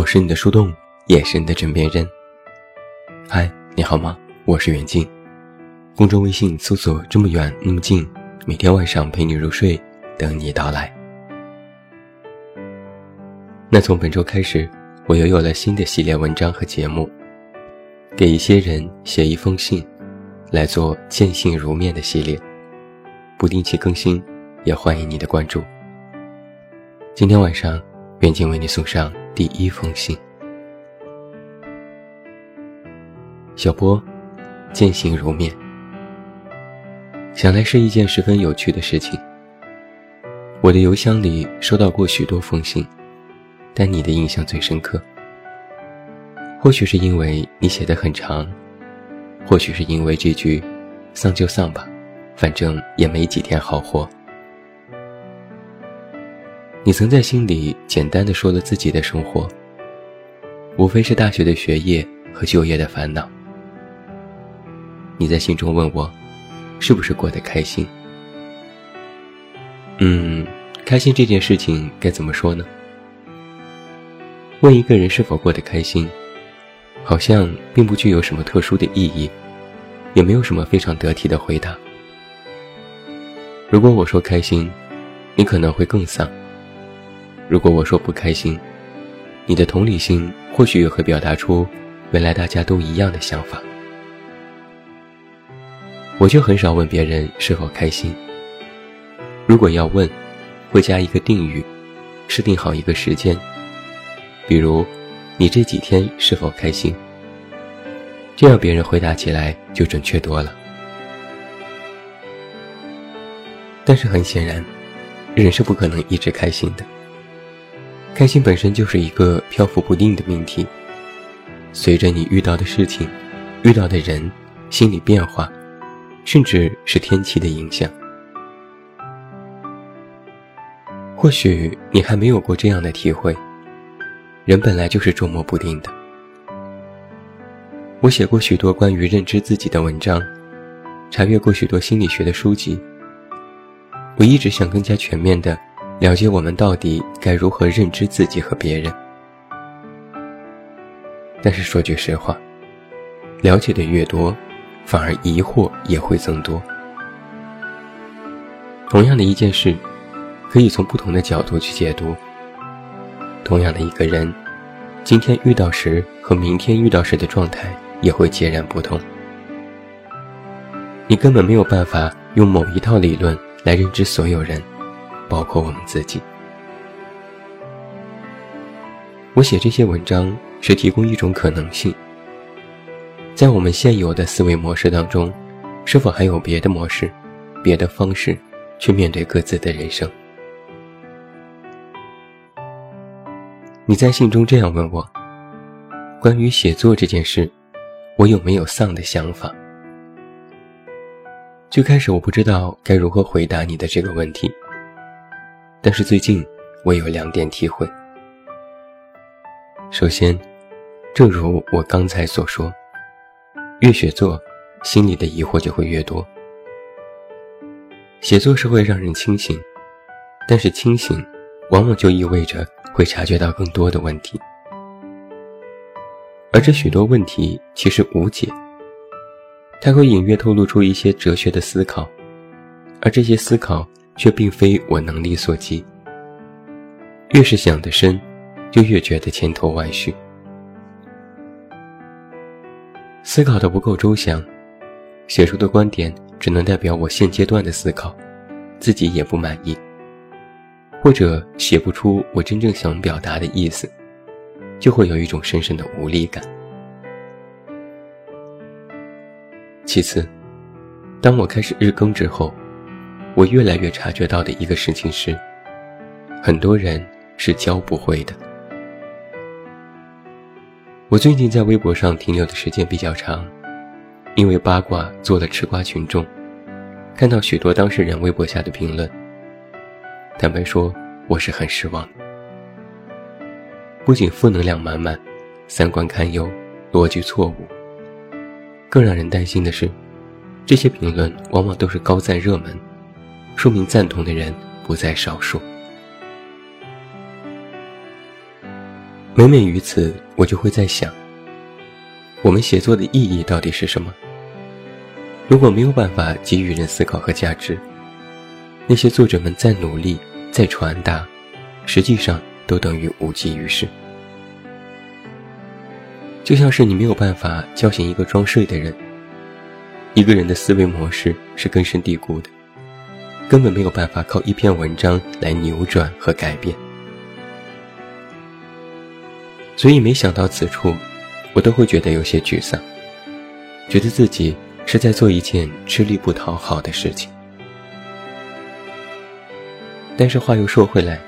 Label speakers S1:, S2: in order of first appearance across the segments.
S1: 我是你的树洞，也是你的枕边人。嗨，你好吗？我是袁静。公众微信搜索“这么远那么近”，每天晚上陪你入睡，等你到来。那从本周开始，我又有了新的系列文章和节目，给一些人写一封信，来做见信如面的系列，不定期更新，也欢迎你的关注。今天晚上，远近为你送上第一封信。小波，见信如面，想来是一件十分有趣的事情。我的邮箱里收到过许多封信，但你的印象最深刻。或许是因为你写的很长，或许是因为这句“丧就丧吧，反正也没几天好活”。你曾在信里简单的说了自己的生活，无非是大学的学业和就业的烦恼。你在信中问我，是不是过得开心？嗯，开心这件事情该怎么说呢？问一个人是否过得开心，好像并不具有什么特殊的意义，也没有什么非常得体的回答。如果我说开心，你可能会更丧。如果我说不开心，你的同理心或许也会表达出，原来大家都一样的想法。我就很少问别人是否开心。如果要问，会加一个定语，设定好一个时间，比如，你这几天是否开心？这样别人回答起来就准确多了。但是很显然，人是不可能一直开心的。开心本身就是一个漂浮不定的命题，随着你遇到的事情、遇到的人、心理变化，甚至是天气的影响。或许你还没有过这样的体会：人本来就是捉摸不定的。我写过许多关于认知自己的文章，查阅过许多心理学的书籍，我一直想更加全面的。了解我们到底该如何认知自己和别人，但是说句实话，了解的越多，反而疑惑也会增多。同样的一件事，可以从不同的角度去解读。同样的一个人，今天遇到时和明天遇到时的状态也会截然不同。你根本没有办法用某一套理论来认知所有人。包括我们自己。我写这些文章是提供一种可能性，在我们现有的思维模式当中，是否还有别的模式、别的方式去面对各自的人生？你在信中这样问我：关于写作这件事，我有没有丧的想法？最开始我不知道该如何回答你的这个问题。但是最近，我有两点体会。首先，正如我刚才所说，越写作，心里的疑惑就会越多。写作是会让人清醒，但是清醒，往往就意味着会察觉到更多的问题，而这许多问题其实无解。它会隐约透露出一些哲学的思考，而这些思考。却并非我能力所及。越是想得深，就越觉得千头万绪。思考的不够周详，写出的观点只能代表我现阶段的思考，自己也不满意，或者写不出我真正想表达的意思，就会有一种深深的无力感。其次，当我开始日更之后。我越来越察觉到的一个事情是，很多人是教不会的。我最近在微博上停留的时间比较长，因为八卦做了吃瓜群众，看到许多当事人微博下的评论。坦白说，我是很失望。不仅负能量满满，三观堪忧，逻辑错误。更让人担心的是，这些评论往往都是高赞热门。说明赞同的人不在少数。每每于此，我就会在想，我们写作的意义到底是什么？如果没有办法给予人思考和价值，那些作者们再努力、再传达，实际上都等于无济于事。就像是你没有办法叫醒一个装睡的人，一个人的思维模式是根深蒂固的，根本没有办法靠一篇文章来扭转和改变。所以，没想到此处，我都会觉得有些沮丧，觉得自己是在做一件吃力不讨好的事情。但是话又说回来，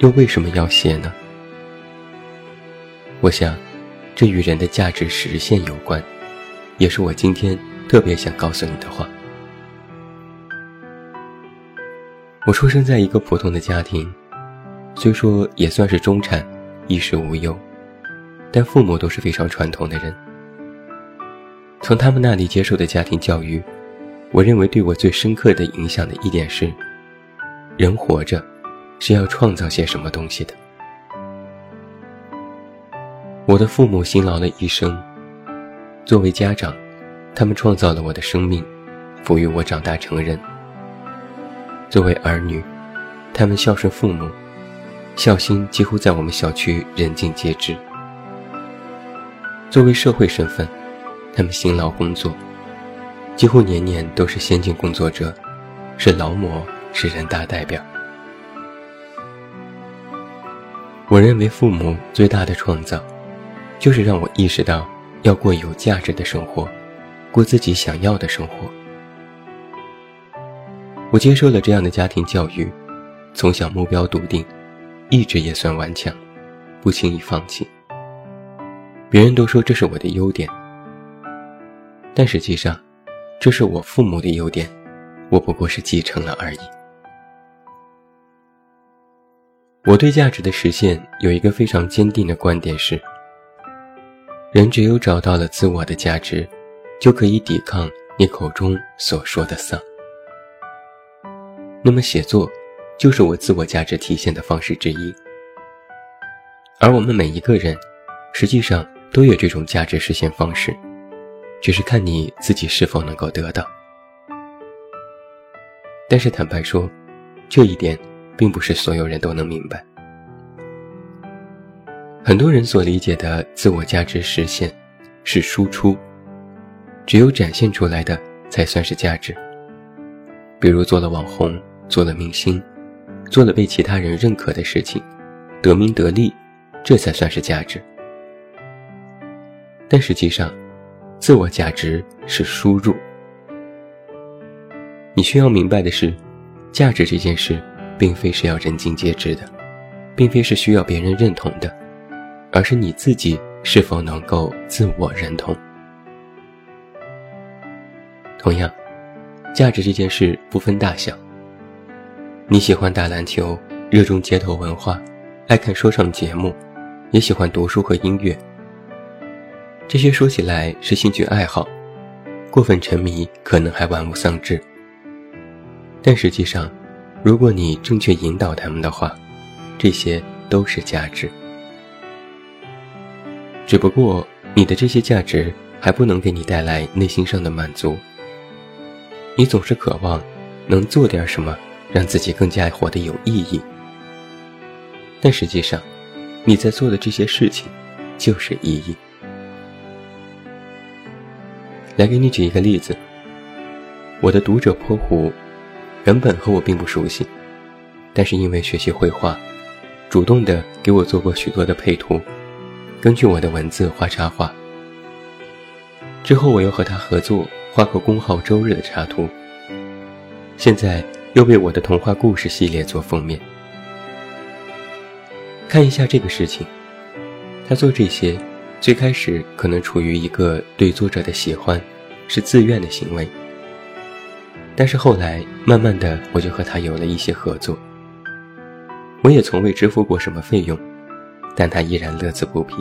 S1: 又为什么要写呢？我想，这与人的价值实现有关，也是我今天特别想告诉你的话。我出生在一个普通的家庭，虽说也算是中产，衣食无忧。但父母都是非常传统的人，从他们那里接受的家庭教育，我认为对我最深刻的影响的一点是：人活着是要创造些什么东西的。我的父母辛劳了一生，作为家长，他们创造了我的生命，抚育我长大成人；作为儿女，他们孝顺父母，孝心几乎在我们小区人尽皆知。作为社会身份，他们辛劳工作，几乎年年都是先进工作者，是劳模，是人大代表。我认为父母最大的创造，就是让我意识到要过有价值的生活，过自己想要的生活。我接受了这样的家庭教育，从小目标笃定，意志也算顽强，不轻易放弃。别人都说这是我的优点，但实际上，这是我父母的优点，我不过是继承了而已。我对价值的实现有一个非常坚定的观点是：人只有找到了自我的价值，就可以抵抗你口中所说的丧。那么，写作就是我自我价值体现的方式之一，而我们每一个人，实际上。都有这种价值实现方式，只是看你自己是否能够得到。但是坦白说，这一点并不是所有人都能明白。很多人所理解的自我价值实现，是输出，只有展现出来的才算是价值。比如做了网红，做了明星，做了被其他人认可的事情，得名得利，这才算是价值。但实际上，自我价值是输入。你需要明白的是，价值这件事，并非是要人尽皆知的，并非是需要别人认同的，而是你自己是否能够自我认同。同样，价值这件事不分大小。你喜欢打篮球，热衷街头文化，爱看说唱节目，也喜欢读书和音乐。这些说起来是兴趣爱好，过分沉迷可能还玩物丧志。但实际上，如果你正确引导他们的话，这些都是价值。只不过你的这些价值还不能给你带来内心上的满足。你总是渴望能做点什么，让自己更加活得有意义。但实际上，你在做的这些事情，就是意义。来给你举一个例子，我的读者泼湖，原本和我并不熟悉，但是因为学习绘画，主动的给我做过许多的配图，根据我的文字画插画。之后我又和他合作画过公号周日的插图，现在又为我的童话故事系列做封面。看一下这个事情，他做这些。最开始可能处于一个对作者的喜欢，是自愿的行为。但是后来慢慢的，我就和他有了一些合作。我也从未支付过什么费用，但他依然乐此不疲。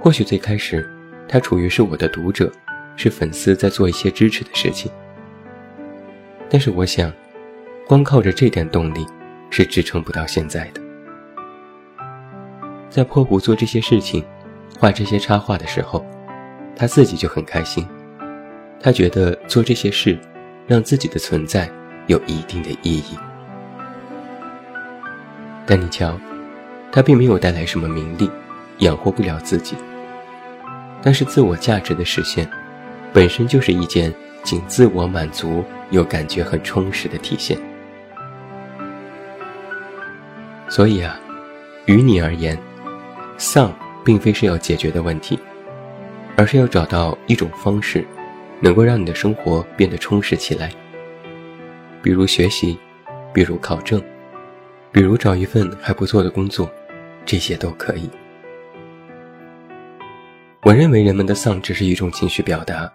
S1: 或许最开始，他处于是我的读者，是粉丝在做一些支持的事情。但是我想，光靠着这点动力，是支撑不到现在的。在破湖做这些事情，画这些插画的时候，他自己就很开心。他觉得做这些事，让自己的存在有一定的意义。但你瞧，他并没有带来什么名利，养活不了自己。但是自我价值的实现，本身就是一件仅自我满足又感觉很充实的体现。所以啊，于你而言，丧并非是要解决的问题，而是要找到一种方式，能够让你的生活变得充实起来。比如学习，比如考证。比如找一份还不错的工作，这些都可以。我认为人们的丧只是一种情绪表达，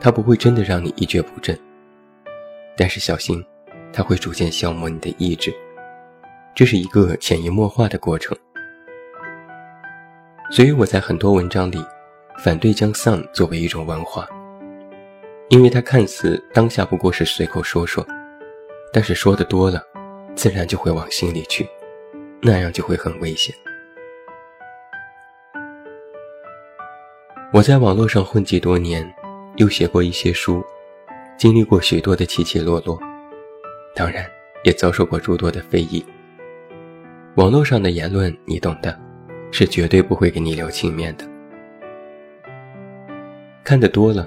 S1: 它不会真的让你一蹶不振。但是小心，它会逐渐消磨你的意志，这是一个潜移默化的过程。所以我在很多文章里反对将丧作为一种文化，因为它看似当下不过是随口说说，但是说的多了。自然就会往心里去，那样就会很危险。我在网络上混迹多年，又写过一些书，经历过许多的起起落落，当然也遭受过诸多的非议。网络上的言论你懂的，是绝对不会给你留情面的。看得多了，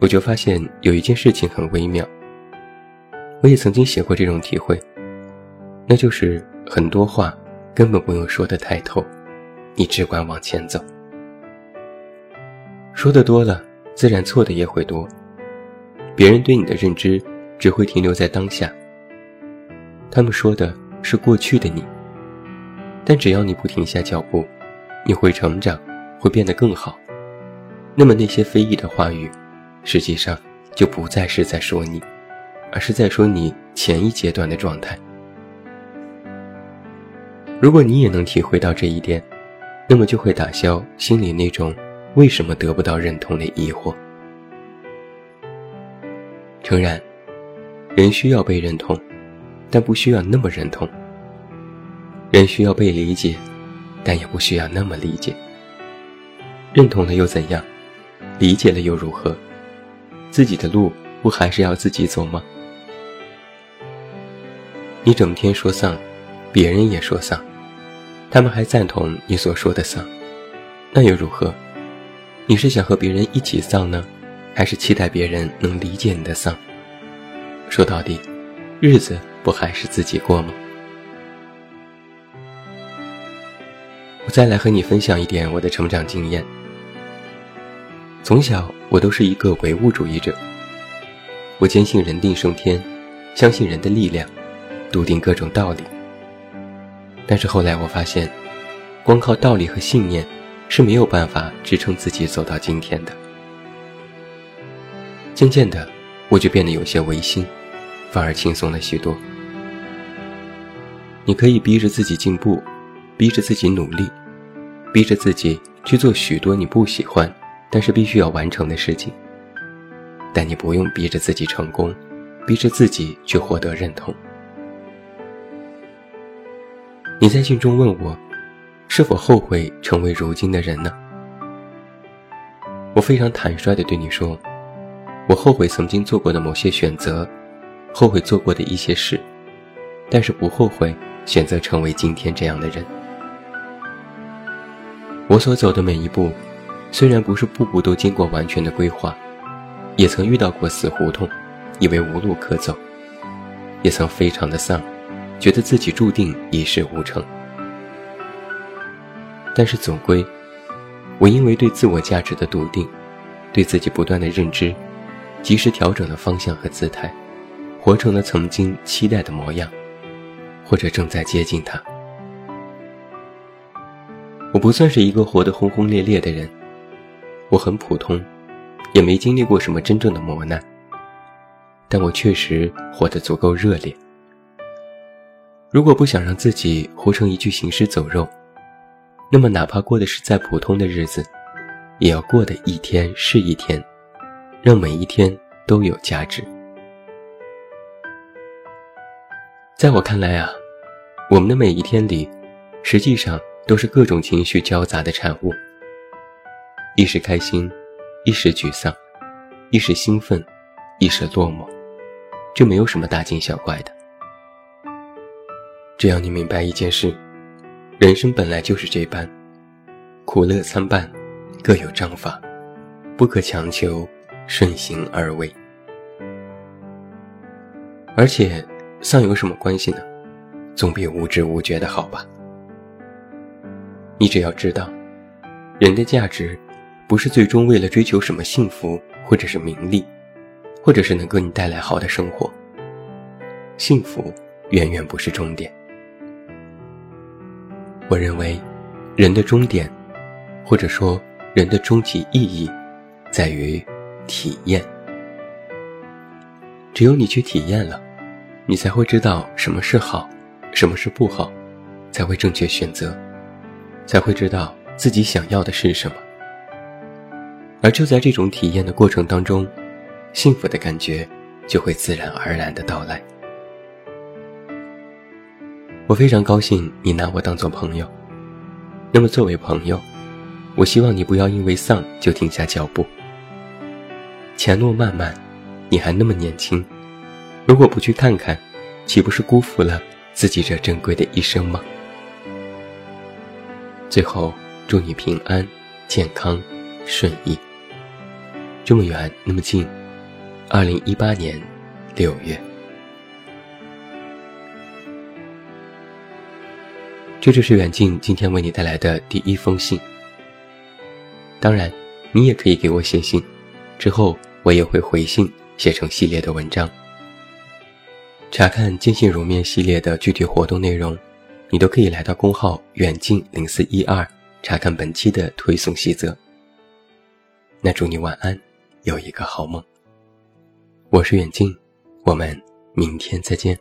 S1: 我就发现有一件事情很微妙。我也曾经写过这种体会。那就是很多话根本不用说的太透，你只管往前走。说的多了，自然错的也会多。别人对你的认知只会停留在当下，他们说的是过去的你。但只要你不停下脚步，你会成长，会变得更好。那么那些非议的话语，实际上就不再是在说你，而是在说你前一阶段的状态。如果你也能体会到这一点，那么就会打消心里那种为什么得不到认同的疑惑。诚然，人需要被认同，但不需要那么认同；人需要被理解，但也不需要那么理解。认同了又怎样？理解了又如何？自己的路不还是要自己走吗？你整天说丧。别人也说丧，他们还赞同你所说的丧，那又如何？你是想和别人一起丧呢，还是期待别人能理解你的丧？说到底，日子不还是自己过吗？我再来和你分享一点我的成长经验。从小我都是一个唯物主义者，我坚信人定胜天，相信人的力量，笃定各种道理。但是后来我发现，光靠道理和信念是没有办法支撑自己走到今天的。渐渐的，我就变得有些违心，反而轻松了许多。你可以逼着自己进步，逼着自己努力，逼着自己去做许多你不喜欢但是必须要完成的事情，但你不用逼着自己成功，逼着自己去获得认同。你在信中问我，是否后悔成为如今的人呢？我非常坦率地对你说，我后悔曾经做过的某些选择，后悔做过的一些事，但是不后悔选择成为今天这样的人。我所走的每一步，虽然不是步步都经过完全的规划，也曾遇到过死胡同，以为无路可走，也曾非常的丧。觉得自己注定一事无成，但是总归，我因为对自我价值的笃定，对自己不断的认知，及时调整了方向和姿态，活成了曾经期待的模样，或者正在接近它。我不算是一个活得轰轰烈烈的人，我很普通，也没经历过什么真正的磨难，但我确实活得足够热烈。如果不想让自己活成一具行尸走肉，那么哪怕过的是再普通的日子，也要过得一天是一天，让每一天都有价值。在我看来啊，我们的每一天里，实际上都是各种情绪交杂的产物，一时开心，一时沮丧，一时兴奋，一时落寞，这没有什么大惊小怪的。只要你明白一件事，人生本来就是这般，苦乐参半，各有章法，不可强求，顺行而为。而且，丧有什么关系呢？总比无知无觉的好吧。你只要知道，人的价值，不是最终为了追求什么幸福，或者是名利，或者是能给你带来好的生活。幸福远远不是终点。我认为，人的终点，或者说人的终极意义，在于体验。只有你去体验了，你才会知道什么是好，什么是不好，才会正确选择。才会知道自己想要的是什么，而就在这种体验的过程当中，幸福的感觉就会自然而然的到来。我非常高兴你拿我当做朋友，那么作为朋友，我希望你不要因为丧就停下脚步。前路漫漫，你还那么年轻，如果不去看看，岂不是辜负了自己这珍贵的一生吗？最后，祝你平安、健康、顺意。这么远，那么近。二零一八年六月，这就是远近今天为你带来的第一封信。当然，你也可以给我写信，之后我也会回信，写成系列的文章。查看坚信如面系列的具体活动内容。你都可以来到公号远近零四一二查看本期的推送细则。那祝你晚安，有一个好梦。我是远近，我们明天再见。